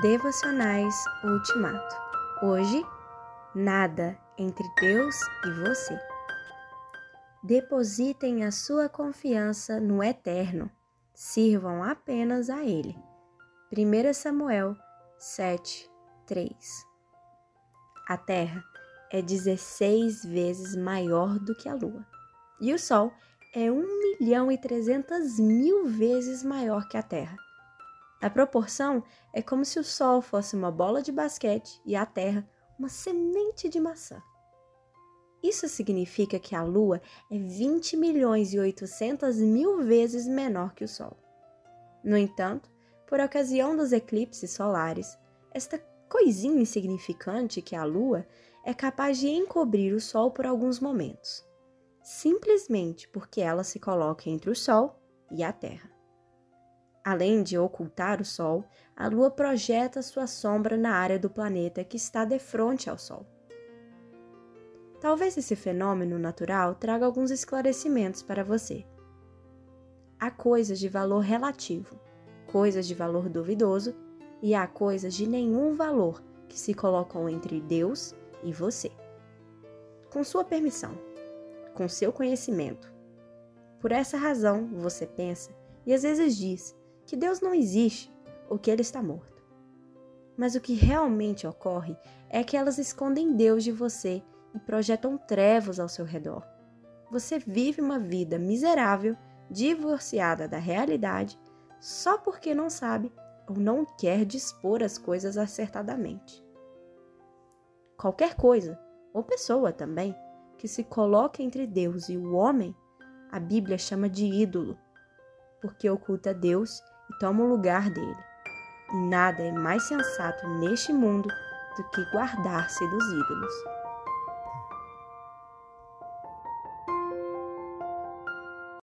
Devocionais Ultimato. Hoje, nada entre Deus e você. Depositem a sua confiança no Eterno. Sirvam apenas a Ele. 1 Samuel 7, 3 A Terra é 16 vezes maior do que a Lua. E o Sol é 1 milhão e 300 mil vezes maior que a Terra. A proporção é como se o Sol fosse uma bola de basquete e a Terra uma semente de maçã. Isso significa que a Lua é 20 milhões e 800 mil vezes menor que o Sol. No entanto, por ocasião dos eclipses solares, esta coisinha insignificante que é a Lua é capaz de encobrir o Sol por alguns momentos, simplesmente porque ela se coloca entre o Sol e a Terra. Além de ocultar o Sol, a Lua projeta sua sombra na área do planeta que está de frente ao Sol. Talvez esse fenômeno natural traga alguns esclarecimentos para você. Há coisas de valor relativo, coisas de valor duvidoso e há coisas de nenhum valor que se colocam entre Deus e você. Com sua permissão, com seu conhecimento. Por essa razão, você pensa e às vezes diz que Deus não existe ou que ele está morto. Mas o que realmente ocorre é que elas escondem Deus de você e projetam trevos ao seu redor. Você vive uma vida miserável, divorciada da realidade, só porque não sabe ou não quer dispor as coisas acertadamente. Qualquer coisa, ou pessoa também, que se coloque entre Deus e o homem, a Bíblia chama de ídolo, porque oculta Deus e toma o lugar dele. E nada é mais sensato neste mundo do que guardar-se dos ídolos.